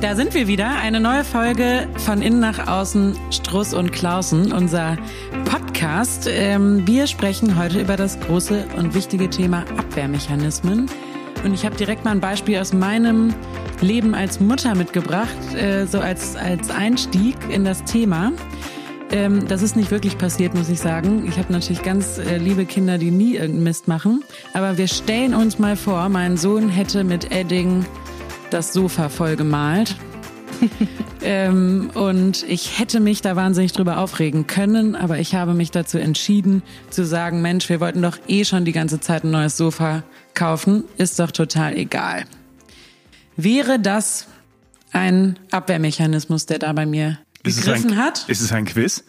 Da sind wir wieder. Eine neue Folge von Innen nach Außen, Struss und Klausen, unser Podcast. Ähm, wir sprechen heute über das große und wichtige Thema Abwehrmechanismen. Und ich habe direkt mal ein Beispiel aus meinem Leben als Mutter mitgebracht, äh, so als, als Einstieg in das Thema. Ähm, das ist nicht wirklich passiert, muss ich sagen. Ich habe natürlich ganz äh, liebe Kinder, die nie irgendeinen Mist machen. Aber wir stellen uns mal vor, mein Sohn hätte mit Edding das Sofa voll gemalt. ähm, und ich hätte mich da wahnsinnig drüber aufregen können, aber ich habe mich dazu entschieden zu sagen, Mensch, wir wollten doch eh schon die ganze Zeit ein neues Sofa kaufen, ist doch total egal. Wäre das ein Abwehrmechanismus, der da bei mir gegriffen ein, hat? Ist es ein Quiz?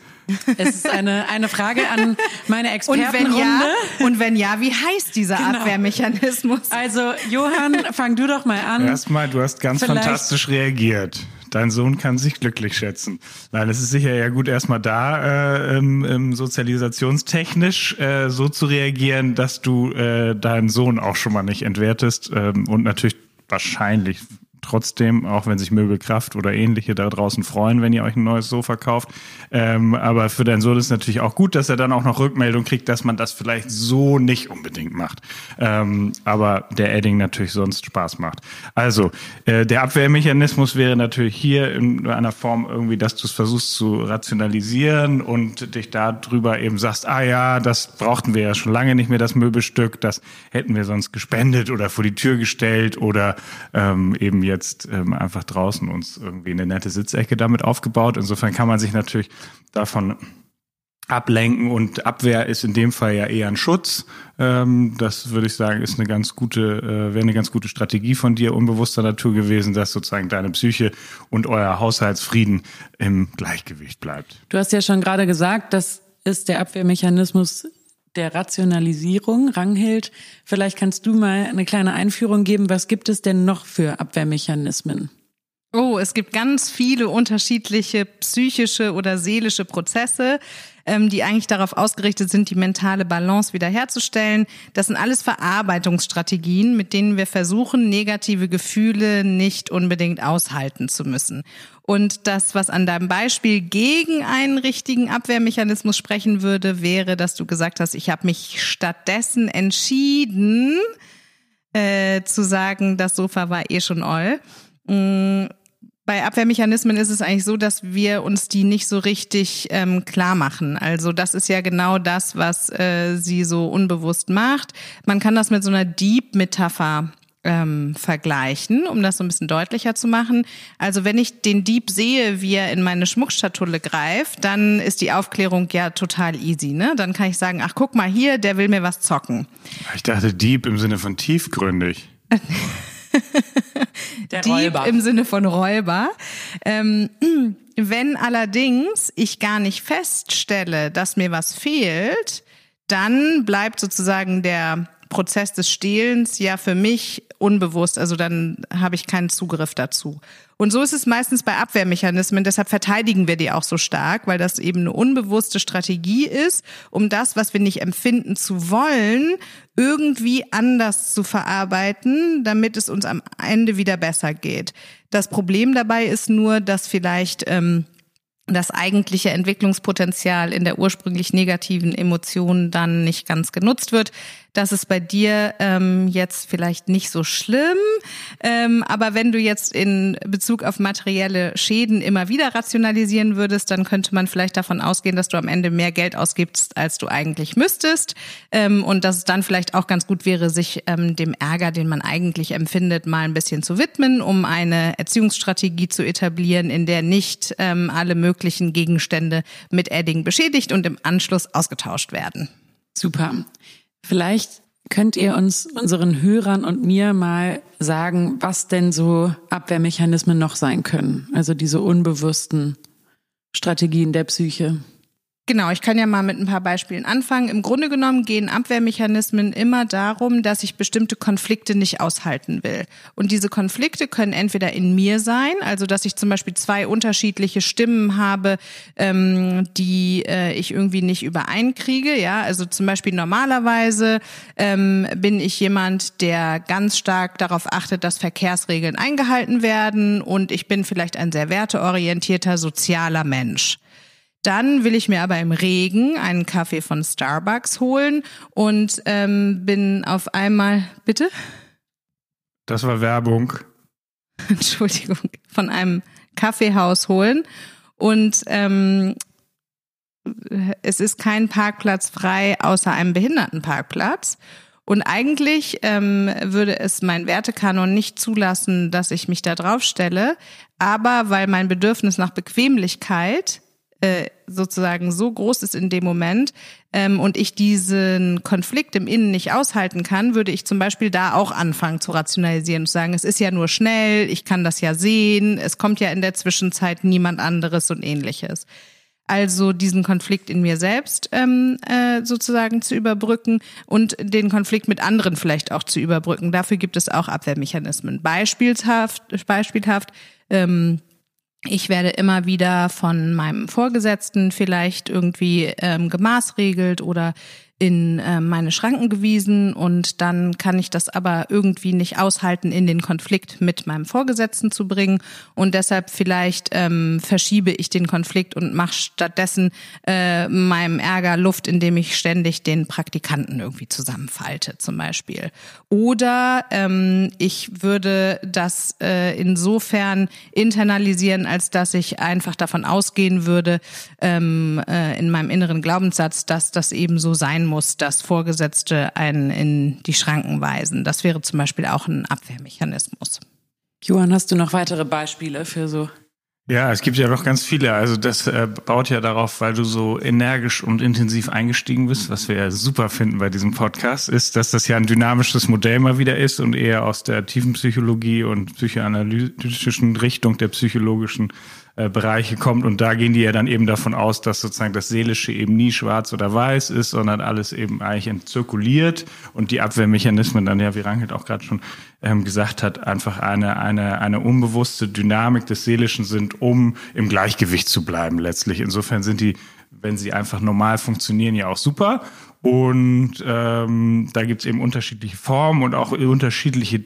Es ist eine, eine Frage an meine Expertenrunde. Und wenn ja, und wenn ja, wie heißt dieser genau. Abwehrmechanismus? Also, Johann, fang du doch mal an. Erstmal, du hast ganz Vielleicht. fantastisch reagiert. Dein Sohn kann sich glücklich schätzen. Nein, es ist sicher ja gut, erstmal da äh, ähm, sozialisationstechnisch äh, so zu reagieren, dass du äh, deinen Sohn auch schon mal nicht entwertest ähm, und natürlich wahrscheinlich trotzdem, auch wenn sich Möbelkraft oder ähnliche da draußen freuen, wenn ihr euch ein neues Sofa kauft. Ähm, aber für deinen Sohn ist natürlich auch gut, dass er dann auch noch Rückmeldung kriegt, dass man das vielleicht so nicht unbedingt macht. Ähm, aber der Adding natürlich sonst Spaß macht. Also, äh, der Abwehrmechanismus wäre natürlich hier in einer Form irgendwie, dass du es versuchst zu rationalisieren und dich darüber eben sagst, ah ja, das brauchten wir ja schon lange nicht mehr, das Möbelstück, das hätten wir sonst gespendet oder vor die Tür gestellt oder ähm, eben jetzt ähm, einfach draußen uns irgendwie eine nette Sitzecke damit aufgebaut. Insofern kann man sich natürlich davon ablenken und Abwehr ist in dem Fall ja eher ein Schutz. Ähm, das würde ich sagen, ist eine ganz gute, äh, wäre eine ganz gute Strategie von dir, unbewusster Natur gewesen, dass sozusagen deine Psyche und euer Haushaltsfrieden im Gleichgewicht bleibt. Du hast ja schon gerade gesagt, das ist der Abwehrmechanismus der Rationalisierung, Ranghild. Vielleicht kannst du mal eine kleine Einführung geben. Was gibt es denn noch für Abwehrmechanismen? Oh, es gibt ganz viele unterschiedliche psychische oder seelische Prozesse, ähm, die eigentlich darauf ausgerichtet sind, die mentale Balance wiederherzustellen. Das sind alles Verarbeitungsstrategien, mit denen wir versuchen, negative Gefühle nicht unbedingt aushalten zu müssen. Und das, was an deinem Beispiel gegen einen richtigen Abwehrmechanismus sprechen würde, wäre, dass du gesagt hast, ich habe mich stattdessen entschieden, äh, zu sagen, das Sofa war eh schon all. Bei Abwehrmechanismen ist es eigentlich so, dass wir uns die nicht so richtig ähm, klar machen. Also das ist ja genau das, was äh, sie so unbewusst macht. Man kann das mit so einer Dieb-Metapher ähm, vergleichen, um das so ein bisschen deutlicher zu machen. Also wenn ich den Dieb sehe, wie er in meine Schmuckschatulle greift, dann ist die Aufklärung ja total easy. Ne? Dann kann ich sagen, ach guck mal hier, der will mir was zocken. Ich dachte Dieb im Sinne von tiefgründig. Der Dieb Räuber. im Sinne von Räuber. Ähm, wenn allerdings ich gar nicht feststelle, dass mir was fehlt, dann bleibt sozusagen der Prozess des Stehlens ja für mich unbewusst, also dann habe ich keinen Zugriff dazu. Und so ist es meistens bei Abwehrmechanismen, deshalb verteidigen wir die auch so stark, weil das eben eine unbewusste Strategie ist, um das, was wir nicht empfinden zu wollen, irgendwie anders zu verarbeiten, damit es uns am Ende wieder besser geht. Das Problem dabei ist nur, dass vielleicht ähm, das eigentliche Entwicklungspotenzial in der ursprünglich negativen Emotion dann nicht ganz genutzt wird. Das ist bei dir ähm, jetzt vielleicht nicht so schlimm, ähm, aber wenn du jetzt in Bezug auf materielle Schäden immer wieder rationalisieren würdest, dann könnte man vielleicht davon ausgehen, dass du am Ende mehr Geld ausgibst, als du eigentlich müsstest ähm, und dass es dann vielleicht auch ganz gut wäre, sich ähm, dem Ärger, den man eigentlich empfindet, mal ein bisschen zu widmen, um eine Erziehungsstrategie zu etablieren, in der nicht ähm, alle möglichen Gegenstände mit Edding beschädigt und im Anschluss ausgetauscht werden. Super. Vielleicht könnt ihr uns, unseren Hörern und mir mal sagen, was denn so Abwehrmechanismen noch sein können? Also diese unbewussten Strategien der Psyche. Genau, ich kann ja mal mit ein paar Beispielen anfangen. Im Grunde genommen gehen Abwehrmechanismen immer darum, dass ich bestimmte Konflikte nicht aushalten will. Und diese Konflikte können entweder in mir sein, also dass ich zum Beispiel zwei unterschiedliche Stimmen habe, ähm, die äh, ich irgendwie nicht übereinkriege. Ja, also zum Beispiel normalerweise ähm, bin ich jemand, der ganz stark darauf achtet, dass Verkehrsregeln eingehalten werden und ich bin vielleicht ein sehr werteorientierter sozialer Mensch. Dann will ich mir aber im Regen einen Kaffee von Starbucks holen und ähm, bin auf einmal, bitte? Das war Werbung. Entschuldigung, von einem Kaffeehaus holen und ähm, es ist kein Parkplatz frei außer einem Behindertenparkplatz. Und eigentlich ähm, würde es mein Wertekanon nicht zulassen, dass ich mich da drauf stelle. Aber weil mein Bedürfnis nach Bequemlichkeit äh, sozusagen so groß ist in dem Moment ähm, und ich diesen Konflikt im Innen nicht aushalten kann, würde ich zum Beispiel da auch anfangen zu rationalisieren und sagen, es ist ja nur schnell, ich kann das ja sehen, es kommt ja in der Zwischenzeit niemand anderes und ähnliches. Also diesen Konflikt in mir selbst ähm, äh, sozusagen zu überbrücken und den Konflikt mit anderen vielleicht auch zu überbrücken. Dafür gibt es auch Abwehrmechanismen. Beispielhaft, beispielhaft ähm, ich werde immer wieder von meinem Vorgesetzten vielleicht irgendwie ähm, gemaßregelt oder in äh, meine Schranken gewiesen und dann kann ich das aber irgendwie nicht aushalten, in den Konflikt mit meinem Vorgesetzten zu bringen und deshalb vielleicht ähm, verschiebe ich den Konflikt und mache stattdessen äh, meinem Ärger Luft, indem ich ständig den Praktikanten irgendwie zusammenfalte zum Beispiel. Oder ähm, ich würde das äh, insofern internalisieren, als dass ich einfach davon ausgehen würde, ähm, äh, in meinem inneren Glaubenssatz, dass das eben so sein muss, dass Vorgesetzte einen in die Schranken weisen. Das wäre zum Beispiel auch ein Abwehrmechanismus. Johann, hast du noch weitere Beispiele für so ja, es gibt ja noch ganz viele. Also das äh, baut ja darauf, weil du so energisch und intensiv eingestiegen bist, was wir ja super finden bei diesem Podcast, ist, dass das ja ein dynamisches Modell mal wieder ist und eher aus der tiefen Psychologie und psychoanalytischen Richtung der psychologischen äh, Bereiche kommt. Und da gehen die ja dann eben davon aus, dass sozusagen das Seelische eben nie schwarz oder weiß ist, sondern alles eben eigentlich entzirkuliert und die Abwehrmechanismen dann ja, wie Rangelt auch gerade schon ähm, gesagt hat, einfach eine, eine, eine unbewusste Dynamik des Seelischen sind, um im Gleichgewicht zu bleiben letztlich. Insofern sind die, wenn sie einfach normal funktionieren, ja auch super. Und ähm, da gibt's eben unterschiedliche Formen und auch unterschiedliche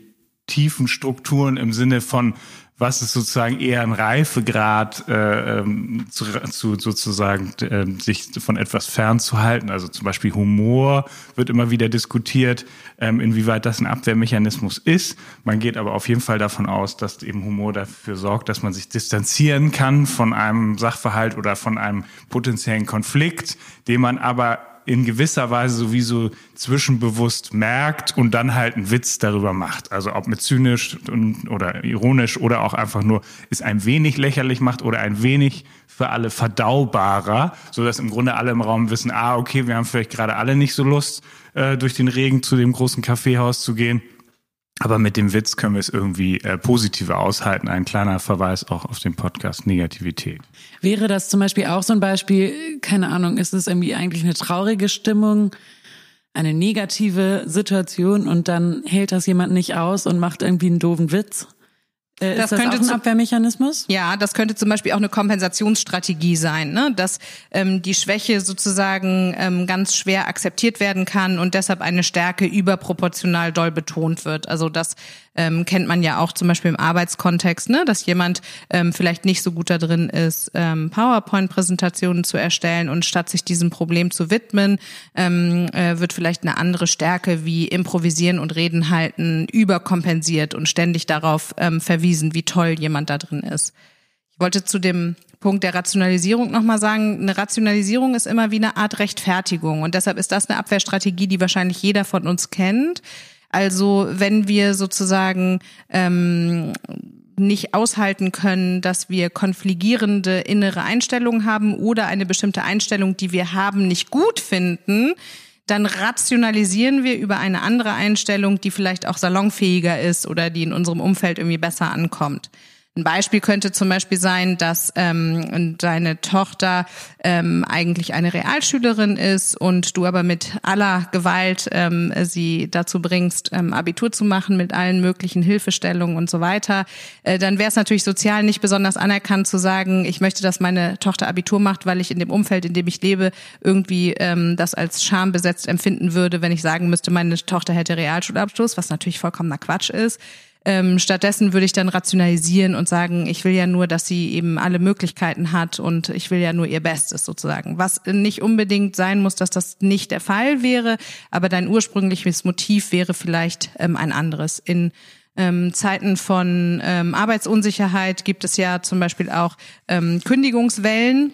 tiefen Strukturen im Sinne von was ist sozusagen eher ein Reifegrad äh, ähm, zu, zu sozusagen äh, sich von etwas fernzuhalten. Also zum Beispiel Humor wird immer wieder diskutiert, ähm, inwieweit das ein Abwehrmechanismus ist. Man geht aber auf jeden Fall davon aus, dass eben Humor dafür sorgt, dass man sich distanzieren kann von einem Sachverhalt oder von einem potenziellen Konflikt, den man aber in gewisser Weise sowieso zwischenbewusst merkt und dann halt einen Witz darüber macht. Also ob mit zynisch oder ironisch oder auch einfach nur es ein wenig lächerlich macht oder ein wenig für alle verdaubarer, so dass im Grunde alle im Raum wissen, ah, okay, wir haben vielleicht gerade alle nicht so Lust, äh, durch den Regen zu dem großen Kaffeehaus zu gehen. Aber mit dem Witz können wir es irgendwie äh, positiver aushalten. Ein kleiner Verweis auch auf den Podcast Negativität. Wäre das zum Beispiel auch so ein Beispiel, keine Ahnung, ist es irgendwie eigentlich eine traurige Stimmung, eine negative Situation und dann hält das jemand nicht aus und macht irgendwie einen doofen Witz? Äh, das das könnte ein Abwehrmechanismus? Ja, das könnte zum Beispiel auch eine Kompensationsstrategie sein, ne? dass ähm, die Schwäche sozusagen ähm, ganz schwer akzeptiert werden kann und deshalb eine Stärke überproportional doll betont wird. Also das ähm, kennt man ja auch zum Beispiel im Arbeitskontext, ne? dass jemand ähm, vielleicht nicht so gut da drin ist, ähm, PowerPoint-Präsentationen zu erstellen und statt sich diesem Problem zu widmen, ähm, äh, wird vielleicht eine andere Stärke wie Improvisieren und Reden halten überkompensiert und ständig darauf ähm, verwiesen, wie toll jemand da drin ist. Ich wollte zu dem Punkt der Rationalisierung nochmal sagen, eine Rationalisierung ist immer wie eine Art Rechtfertigung und deshalb ist das eine Abwehrstrategie, die wahrscheinlich jeder von uns kennt. Also wenn wir sozusagen ähm, nicht aushalten können, dass wir konfligierende innere Einstellungen haben oder eine bestimmte Einstellung, die wir haben, nicht gut finden, dann rationalisieren wir über eine andere Einstellung, die vielleicht auch salonfähiger ist oder die in unserem Umfeld irgendwie besser ankommt. Ein Beispiel könnte zum Beispiel sein, dass ähm, deine Tochter ähm, eigentlich eine Realschülerin ist und du aber mit aller Gewalt ähm, sie dazu bringst, ähm, Abitur zu machen mit allen möglichen Hilfestellungen und so weiter. Äh, dann wäre es natürlich sozial nicht besonders anerkannt zu sagen, ich möchte, dass meine Tochter Abitur macht, weil ich in dem Umfeld, in dem ich lebe, irgendwie ähm, das als schambesetzt empfinden würde, wenn ich sagen müsste, meine Tochter hätte Realschulabschluss, was natürlich vollkommener Quatsch ist. Ähm, stattdessen würde ich dann rationalisieren und sagen, ich will ja nur, dass sie eben alle Möglichkeiten hat und ich will ja nur ihr Bestes sozusagen. Was nicht unbedingt sein muss, dass das nicht der Fall wäre, aber dein ursprüngliches Motiv wäre vielleicht ähm, ein anderes. In ähm, Zeiten von ähm, Arbeitsunsicherheit gibt es ja zum Beispiel auch ähm, Kündigungswellen.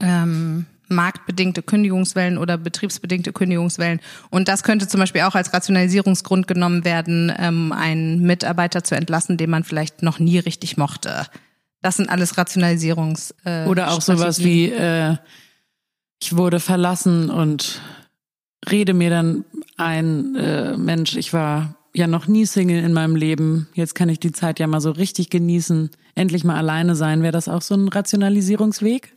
Ähm, marktbedingte Kündigungswellen oder betriebsbedingte Kündigungswellen. Und das könnte zum Beispiel auch als Rationalisierungsgrund genommen werden, ähm, einen Mitarbeiter zu entlassen, den man vielleicht noch nie richtig mochte. Das sind alles Rationalisierungs. Äh, oder auch sowas wie äh, ich wurde verlassen und rede mir dann ein äh, Mensch, ich war ja noch nie Single in meinem Leben. Jetzt kann ich die Zeit ja mal so richtig genießen. Endlich mal alleine sein. Wäre das auch so ein Rationalisierungsweg?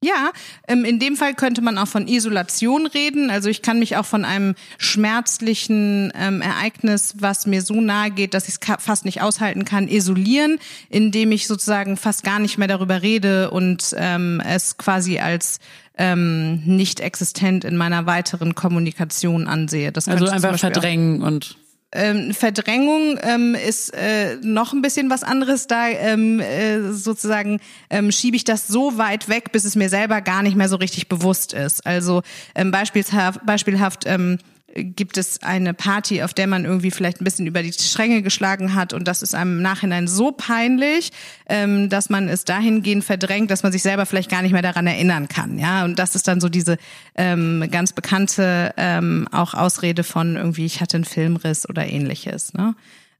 Ja, ähm, in dem Fall könnte man auch von Isolation reden. Also ich kann mich auch von einem schmerzlichen ähm, Ereignis, was mir so nahe geht, dass ich es fast nicht aushalten kann, isolieren, indem ich sozusagen fast gar nicht mehr darüber rede und ähm, es quasi als ähm, nicht existent in meiner weiteren Kommunikation ansehe. Das also einfach verdrängen und ähm, Verdrängung ähm, ist äh, noch ein bisschen was anderes. Da ähm, äh, sozusagen ähm, schiebe ich das so weit weg, bis es mir selber gar nicht mehr so richtig bewusst ist. Also ähm, beispielshaft, beispielhaft ähm, gibt es eine Party, auf der man irgendwie vielleicht ein bisschen über die Stränge geschlagen hat und das ist einem im Nachhinein so peinlich, ähm, dass man es dahingehend verdrängt, dass man sich selber vielleicht gar nicht mehr daran erinnern kann. Ja, und das ist dann so diese ähm, ganz bekannte ähm, auch Ausrede von irgendwie ich hatte einen Filmriss oder ähnliches. Ne?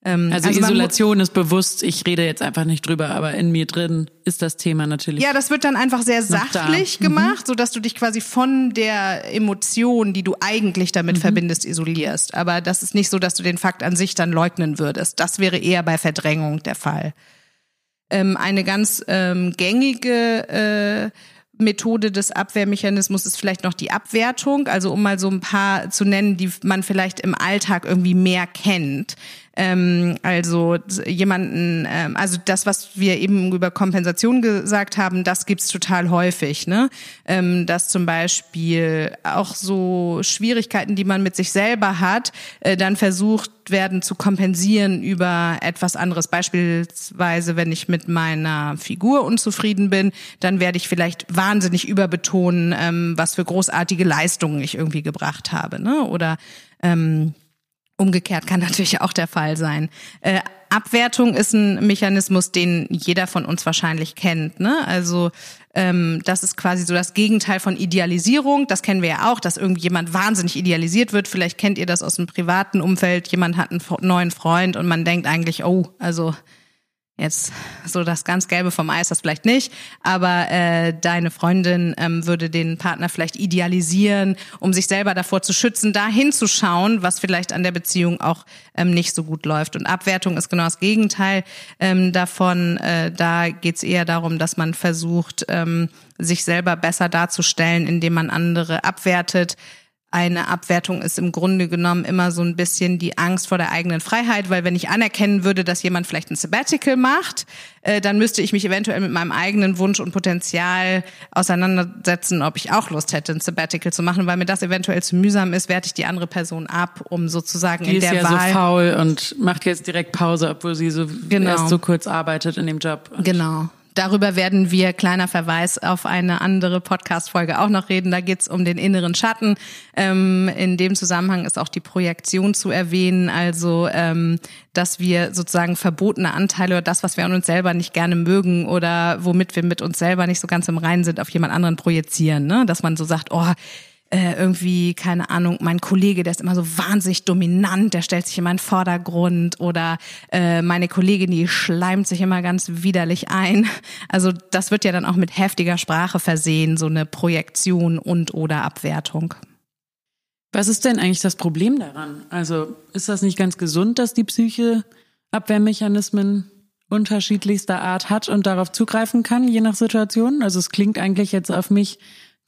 Ähm, also, also Isolation ist bewusst, ich rede jetzt einfach nicht drüber, aber in mir drin ist das Thema natürlich. Ja, das wird dann einfach sehr sachlich da. Mhm. gemacht, mhm. so dass du dich quasi von der Emotion, die du eigentlich damit mhm. verbindest, isolierst. Aber das ist nicht so, dass du den Fakt an sich dann leugnen würdest. Das wäre eher bei Verdrängung der Fall. Ähm, eine ganz ähm, gängige äh, Methode des Abwehrmechanismus ist vielleicht noch die Abwertung, also um mal so ein paar zu nennen, die man vielleicht im Alltag irgendwie mehr kennt. Ähm, also jemanden, ähm, also das, was wir eben über Kompensation gesagt haben, das gibt's total häufig, ne? Ähm, dass zum Beispiel auch so Schwierigkeiten, die man mit sich selber hat, äh, dann versucht werden zu kompensieren über etwas anderes. Beispielsweise, wenn ich mit meiner Figur unzufrieden bin, dann werde ich vielleicht wahnsinnig überbetonen, ähm, was für großartige Leistungen ich irgendwie gebracht habe, ne? Oder ähm, Umgekehrt kann natürlich auch der Fall sein. Äh, Abwertung ist ein Mechanismus, den jeder von uns wahrscheinlich kennt. Ne? Also ähm, das ist quasi so das Gegenteil von Idealisierung. Das kennen wir ja auch, dass irgendjemand wahnsinnig idealisiert wird. Vielleicht kennt ihr das aus dem privaten Umfeld. Jemand hat einen neuen Freund und man denkt eigentlich, oh, also Jetzt so das ganz Gelbe vom Eis, das vielleicht nicht, aber äh, deine Freundin ähm, würde den Partner vielleicht idealisieren, um sich selber davor zu schützen, da hinzuschauen, was vielleicht an der Beziehung auch ähm, nicht so gut läuft. Und Abwertung ist genau das Gegenteil ähm, davon. Äh, da geht es eher darum, dass man versucht, ähm, sich selber besser darzustellen, indem man andere abwertet eine Abwertung ist im Grunde genommen immer so ein bisschen die Angst vor der eigenen Freiheit, weil wenn ich anerkennen würde, dass jemand vielleicht ein Sabbatical macht, äh, dann müsste ich mich eventuell mit meinem eigenen Wunsch und Potenzial auseinandersetzen, ob ich auch Lust hätte, ein Sabbatical zu machen, weil mir das eventuell zu mühsam ist, werte ich die andere Person ab, um sozusagen die in der ist ja Wahl so faul und macht jetzt direkt Pause, obwohl sie so genau. erst so kurz arbeitet in dem Job. Genau. Darüber werden wir, kleiner Verweis, auf eine andere Podcast-Folge auch noch reden. Da geht's um den inneren Schatten. Ähm, in dem Zusammenhang ist auch die Projektion zu erwähnen, also ähm, dass wir sozusagen verbotene Anteile oder das, was wir an uns selber nicht gerne mögen oder womit wir mit uns selber nicht so ganz im Reinen sind, auf jemand anderen projizieren. Ne? Dass man so sagt, oh, äh, irgendwie, keine Ahnung, mein Kollege, der ist immer so wahnsinnig dominant, der stellt sich immer in den Vordergrund oder äh, meine Kollegin, die schleimt sich immer ganz widerlich ein. Also das wird ja dann auch mit heftiger Sprache versehen, so eine Projektion und oder Abwertung. Was ist denn eigentlich das Problem daran? Also ist das nicht ganz gesund, dass die Psyche Abwehrmechanismen unterschiedlichster Art hat und darauf zugreifen kann, je nach Situation? Also es klingt eigentlich jetzt auf mich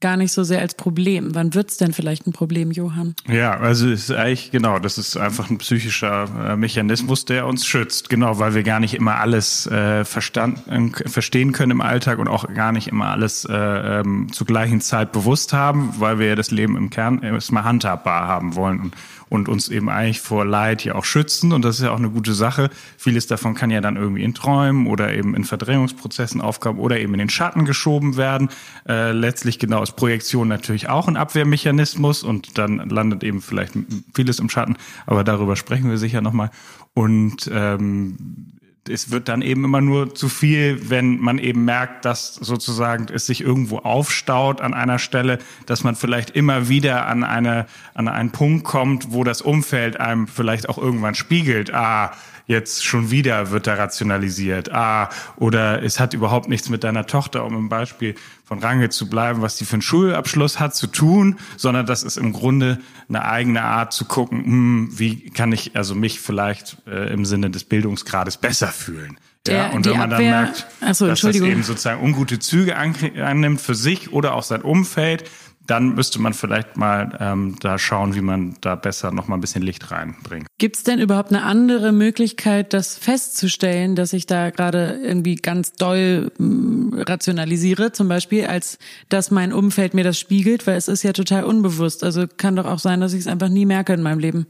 gar nicht so sehr als Problem. Wann wird's denn vielleicht ein Problem, Johann? Ja, also es ist eigentlich, genau, das ist einfach ein psychischer äh, Mechanismus, der uns schützt. Genau, weil wir gar nicht immer alles äh, verstand, äh, verstehen können im Alltag und auch gar nicht immer alles äh, ähm, zur gleichen Zeit bewusst haben, weil wir ja das Leben im Kern erstmal handhabbar haben wollen. Und, und uns eben eigentlich vor Leid ja auch schützen. Und das ist ja auch eine gute Sache. Vieles davon kann ja dann irgendwie in Träumen oder eben in Verdrängungsprozessen aufgaben oder eben in den Schatten geschoben werden. Äh, letztlich genau ist Projektion natürlich auch ein Abwehrmechanismus und dann landet eben vielleicht vieles im Schatten. Aber darüber sprechen wir sicher nochmal. Und ähm, es wird dann eben immer nur zu viel, wenn man eben merkt, dass sozusagen es sich irgendwo aufstaut an einer Stelle, dass man vielleicht immer wieder an eine, an einen Punkt kommt, wo das Umfeld einem vielleicht auch irgendwann spiegelt, ah, jetzt schon wieder wird da rationalisiert. Ah, oder es hat überhaupt nichts mit deiner Tochter, um im Beispiel von Range zu bleiben, was die für einen Schulabschluss hat, zu tun, sondern das ist im Grunde eine eigene Art zu gucken, hm, wie kann ich also mich vielleicht äh, im Sinne des Bildungsgrades besser fühlen. Der, ja, und wenn man dann merkt, so, dass das eben sozusagen ungute Züge annimmt für sich oder auch sein Umfeld, dann müsste man vielleicht mal ähm, da schauen, wie man da besser noch mal ein bisschen Licht reinbringt. Gibt es denn überhaupt eine andere Möglichkeit, das festzustellen, dass ich da gerade irgendwie ganz doll mh, rationalisiere, zum Beispiel, als dass mein Umfeld mir das spiegelt, weil es ist ja total unbewusst. Also kann doch auch sein, dass ich es einfach nie merke in meinem Leben.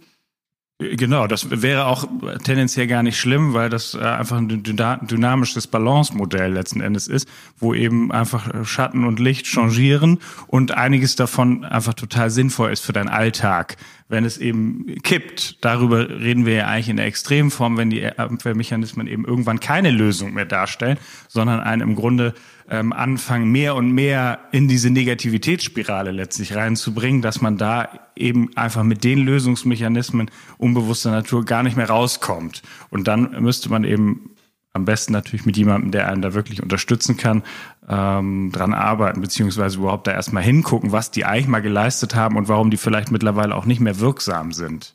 Genau, das wäre auch tendenziell gar nicht schlimm, weil das äh, einfach ein dynamisches Balance-Modell letzten Endes ist, wo eben einfach Schatten und Licht changieren und einiges davon einfach total sinnvoll ist für deinen Alltag. Wenn es eben kippt, darüber reden wir ja eigentlich in der Extremform, wenn die Abwehrmechanismen eben irgendwann keine Lösung mehr darstellen, sondern einen im Grunde ähm, anfangen, mehr und mehr in diese Negativitätsspirale letztlich reinzubringen, dass man da eben einfach mit den Lösungsmechanismen unbewusster Natur gar nicht mehr rauskommt. Und dann müsste man eben am besten natürlich mit jemandem, der einen da wirklich unterstützen kann, ähm, dran arbeiten, beziehungsweise überhaupt da erstmal hingucken, was die eigentlich mal geleistet haben und warum die vielleicht mittlerweile auch nicht mehr wirksam sind.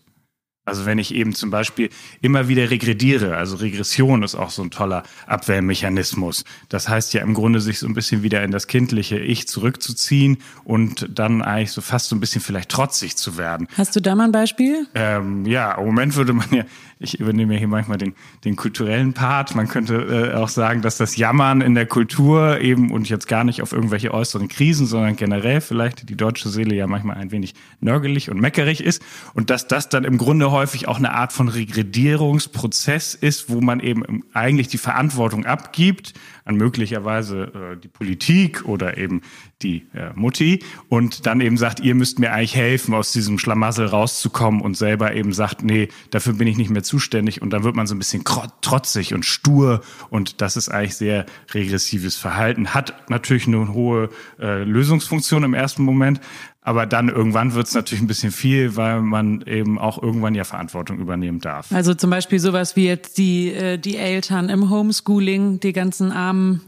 Also wenn ich eben zum Beispiel immer wieder regrediere, also Regression ist auch so ein toller Abwehrmechanismus. Das heißt ja im Grunde sich so ein bisschen wieder in das kindliche Ich zurückzuziehen und dann eigentlich so fast so ein bisschen vielleicht trotzig zu werden. Hast du da mal ein Beispiel? Ähm, ja, im Moment würde man ja, ich übernehme ja hier manchmal den, den kulturellen Part. Man könnte äh, auch sagen, dass das Jammern in der Kultur eben und jetzt gar nicht auf irgendwelche äußeren Krisen, sondern generell vielleicht die deutsche Seele ja manchmal ein wenig nörgelig und meckerig ist und dass das dann im Grunde häufig auch eine Art von Regredierungsprozess ist, wo man eben eigentlich die Verantwortung abgibt an möglicherweise äh, die Politik oder eben die äh, Mutti und dann eben sagt, ihr müsst mir eigentlich helfen, aus diesem Schlamassel rauszukommen und selber eben sagt, nee, dafür bin ich nicht mehr zuständig und dann wird man so ein bisschen trotzig und stur und das ist eigentlich sehr regressives Verhalten. Hat natürlich eine hohe äh, Lösungsfunktion im ersten Moment, aber dann irgendwann wird es natürlich ein bisschen viel, weil man eben auch irgendwann ja Verantwortung übernehmen darf. Also zum Beispiel sowas wie jetzt die, äh, die Eltern im Homeschooling, die ganzen Armen,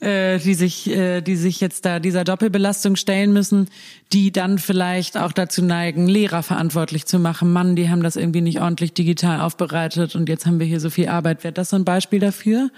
äh, die sich, äh, die sich jetzt da dieser Doppelbelastung stellen müssen, die dann vielleicht auch dazu neigen, Lehrer verantwortlich zu machen. Mann, die haben das irgendwie nicht ordentlich digital aufbereitet und jetzt haben wir hier so viel Arbeit. Wäre das so ein Beispiel dafür?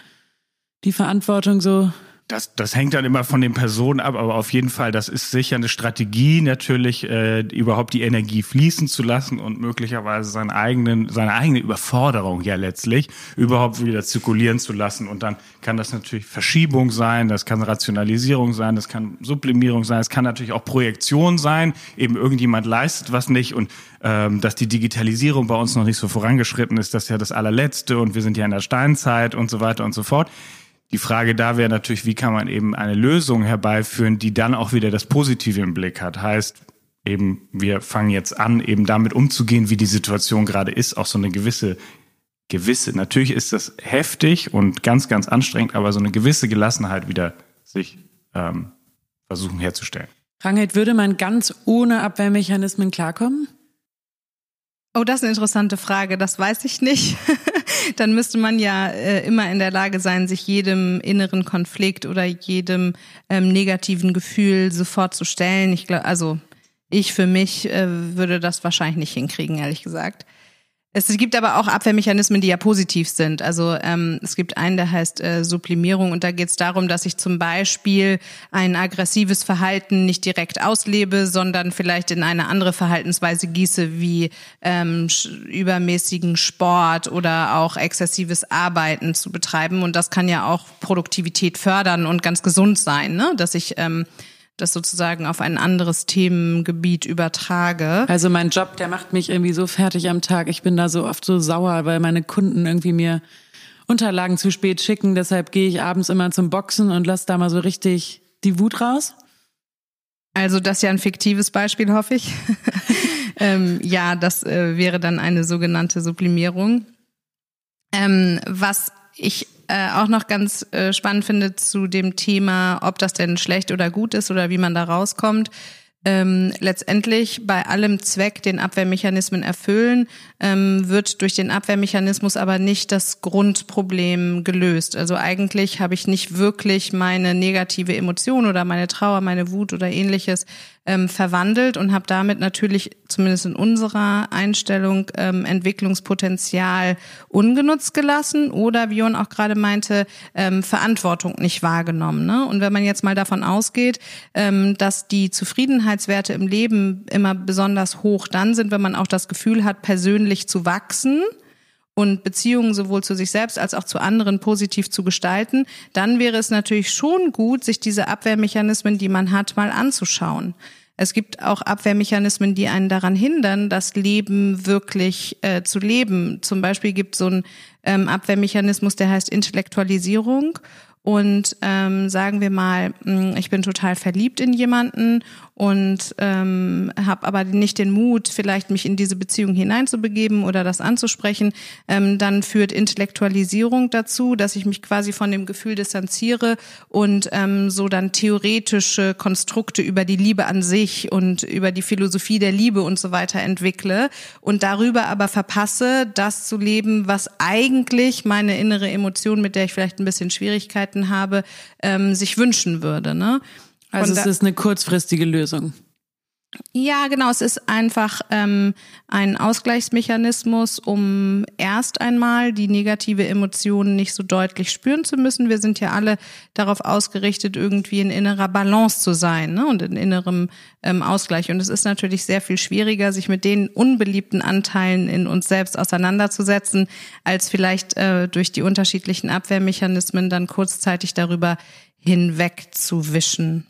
Die Verantwortung so das, das hängt dann immer von den Personen ab, aber auf jeden Fall, das ist sicher eine Strategie, natürlich äh, überhaupt die Energie fließen zu lassen und möglicherweise seinen eigenen, seine eigene Überforderung ja letztlich überhaupt wieder zirkulieren zu lassen. Und dann kann das natürlich Verschiebung sein, das kann Rationalisierung sein, das kann Sublimierung sein, es kann natürlich auch Projektion sein, eben irgendjemand leistet was nicht und ähm, dass die Digitalisierung bei uns noch nicht so vorangeschritten ist, das ist ja das allerletzte und wir sind ja in der Steinzeit und so weiter und so fort. Die Frage da wäre natürlich, wie kann man eben eine Lösung herbeiführen, die dann auch wieder das Positive im Blick hat. Heißt, eben, wir fangen jetzt an, eben damit umzugehen, wie die Situation gerade ist, auch so eine gewisse, gewisse, natürlich ist das heftig und ganz, ganz anstrengend, aber so eine gewisse Gelassenheit wieder sich ähm, versuchen herzustellen. Rangelt, würde man ganz ohne Abwehrmechanismen klarkommen? Oh, das ist eine interessante Frage. Das weiß ich nicht. Dann müsste man ja äh, immer in der Lage sein, sich jedem inneren Konflikt oder jedem ähm, negativen Gefühl sofort zu stellen. Ich glaube, also ich für mich äh, würde das wahrscheinlich nicht hinkriegen, ehrlich gesagt. Es gibt aber auch Abwehrmechanismen, die ja positiv sind. Also ähm, es gibt einen, der heißt äh, Sublimierung und da geht es darum, dass ich zum Beispiel ein aggressives Verhalten nicht direkt auslebe, sondern vielleicht in eine andere Verhaltensweise gieße, wie ähm, übermäßigen Sport oder auch exzessives Arbeiten zu betreiben. Und das kann ja auch Produktivität fördern und ganz gesund sein, ne? dass ich ähm, das sozusagen auf ein anderes Themengebiet übertrage. Also mein Job, der macht mich irgendwie so fertig am Tag. Ich bin da so oft so sauer, weil meine Kunden irgendwie mir Unterlagen zu spät schicken. Deshalb gehe ich abends immer zum Boxen und lasse da mal so richtig die Wut raus. Also das ist ja ein fiktives Beispiel, hoffe ich. ähm, ja, das äh, wäre dann eine sogenannte Sublimierung. Ähm, was ich äh, auch noch ganz äh, spannend finde zu dem Thema, ob das denn schlecht oder gut ist oder wie man da rauskommt. Ähm, letztendlich bei allem Zweck den Abwehrmechanismen erfüllen, ähm, wird durch den Abwehrmechanismus aber nicht das Grundproblem gelöst. Also eigentlich habe ich nicht wirklich meine negative Emotion oder meine Trauer, meine Wut oder ähnliches ähm, verwandelt und habe damit natürlich zumindest in unserer Einstellung ähm, Entwicklungspotenzial ungenutzt gelassen oder wie Jon auch gerade meinte, ähm, Verantwortung nicht wahrgenommen. Ne? Und wenn man jetzt mal davon ausgeht, ähm, dass die Zufriedenheitswerte im Leben immer besonders hoch dann sind, wenn man auch das Gefühl hat, persönlich zu wachsen, und Beziehungen sowohl zu sich selbst als auch zu anderen positiv zu gestalten, dann wäre es natürlich schon gut, sich diese Abwehrmechanismen, die man hat, mal anzuschauen. Es gibt auch Abwehrmechanismen, die einen daran hindern, das Leben wirklich äh, zu leben. Zum Beispiel gibt es so einen ähm, Abwehrmechanismus, der heißt Intellektualisierung. Und ähm, sagen wir mal, hm, ich bin total verliebt in jemanden und ähm, habe aber nicht den Mut, vielleicht mich in diese Beziehung hineinzubegeben oder das anzusprechen, ähm, dann führt Intellektualisierung dazu, dass ich mich quasi von dem Gefühl distanziere und ähm, so dann theoretische Konstrukte über die Liebe an sich und über die Philosophie der Liebe und so weiter entwickle und darüber aber verpasse, das zu leben, was eigentlich meine innere Emotion, mit der ich vielleicht ein bisschen Schwierigkeiten habe, ähm, sich wünschen würde. Ne? Also es ist eine kurzfristige Lösung. Ja, genau. Es ist einfach ähm, ein Ausgleichsmechanismus, um erst einmal die negative Emotion nicht so deutlich spüren zu müssen. Wir sind ja alle darauf ausgerichtet, irgendwie in innerer Balance zu sein ne? und in innerem ähm, Ausgleich. Und es ist natürlich sehr viel schwieriger, sich mit den unbeliebten Anteilen in uns selbst auseinanderzusetzen, als vielleicht äh, durch die unterschiedlichen Abwehrmechanismen dann kurzzeitig darüber hinwegzuwischen.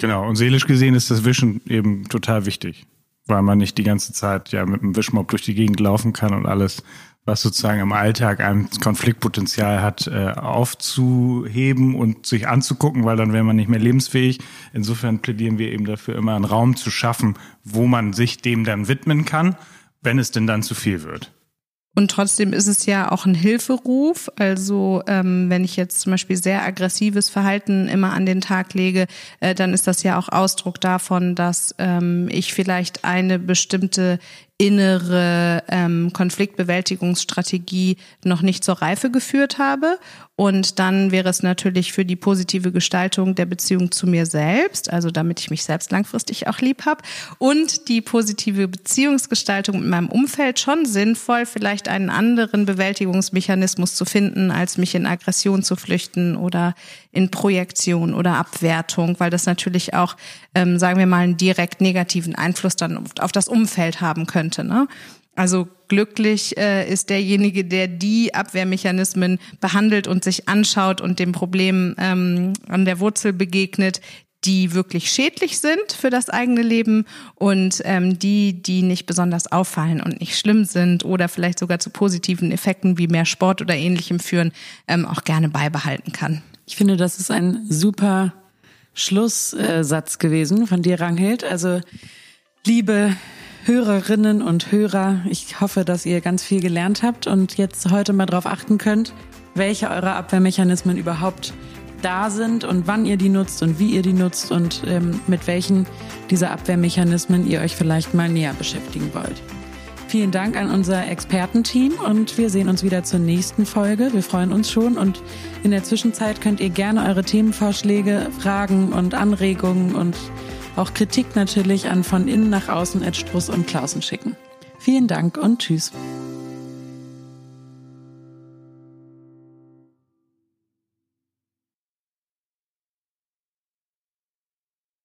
Genau, und seelisch gesehen ist das Wischen eben total wichtig, weil man nicht die ganze Zeit ja mit einem Wischmob durch die Gegend laufen kann und alles, was sozusagen im Alltag ein Konfliktpotenzial hat, äh, aufzuheben und sich anzugucken, weil dann wäre man nicht mehr lebensfähig. Insofern plädieren wir eben dafür, immer einen Raum zu schaffen, wo man sich dem dann widmen kann, wenn es denn dann zu viel wird. Und trotzdem ist es ja auch ein Hilferuf. Also ähm, wenn ich jetzt zum Beispiel sehr aggressives Verhalten immer an den Tag lege, äh, dann ist das ja auch Ausdruck davon, dass ähm, ich vielleicht eine bestimmte innere ähm, Konfliktbewältigungsstrategie noch nicht zur Reife geführt habe. Und dann wäre es natürlich für die positive Gestaltung der Beziehung zu mir selbst, also damit ich mich selbst langfristig auch lieb habe, und die positive Beziehungsgestaltung mit meinem Umfeld schon sinnvoll, vielleicht einen anderen Bewältigungsmechanismus zu finden, als mich in Aggression zu flüchten oder in Projektion oder Abwertung, weil das natürlich auch, ähm, sagen wir mal, einen direkt negativen Einfluss dann auf das Umfeld haben könnte. Ne? Also glücklich äh, ist derjenige, der die Abwehrmechanismen behandelt und sich anschaut und dem Problem ähm, an der Wurzel begegnet, die wirklich schädlich sind für das eigene Leben und ähm, die, die nicht besonders auffallen und nicht schlimm sind oder vielleicht sogar zu positiven Effekten wie mehr Sport oder ähnlichem führen, ähm, auch gerne beibehalten kann. Ich finde, das ist ein super Schlusssatz gewesen von dir, Ranghild. Also, liebe Hörerinnen und Hörer, ich hoffe, dass ihr ganz viel gelernt habt und jetzt heute mal darauf achten könnt, welche eurer Abwehrmechanismen überhaupt da sind und wann ihr die nutzt und wie ihr die nutzt und ähm, mit welchen dieser Abwehrmechanismen ihr euch vielleicht mal näher beschäftigen wollt. Vielen Dank an unser Expertenteam und wir sehen uns wieder zur nächsten Folge. Wir freuen uns schon und in der Zwischenzeit könnt ihr gerne eure Themenvorschläge, Fragen und Anregungen und auch Kritik natürlich an von innen nach außen at Struss und Klausen schicken. Vielen Dank und tschüss.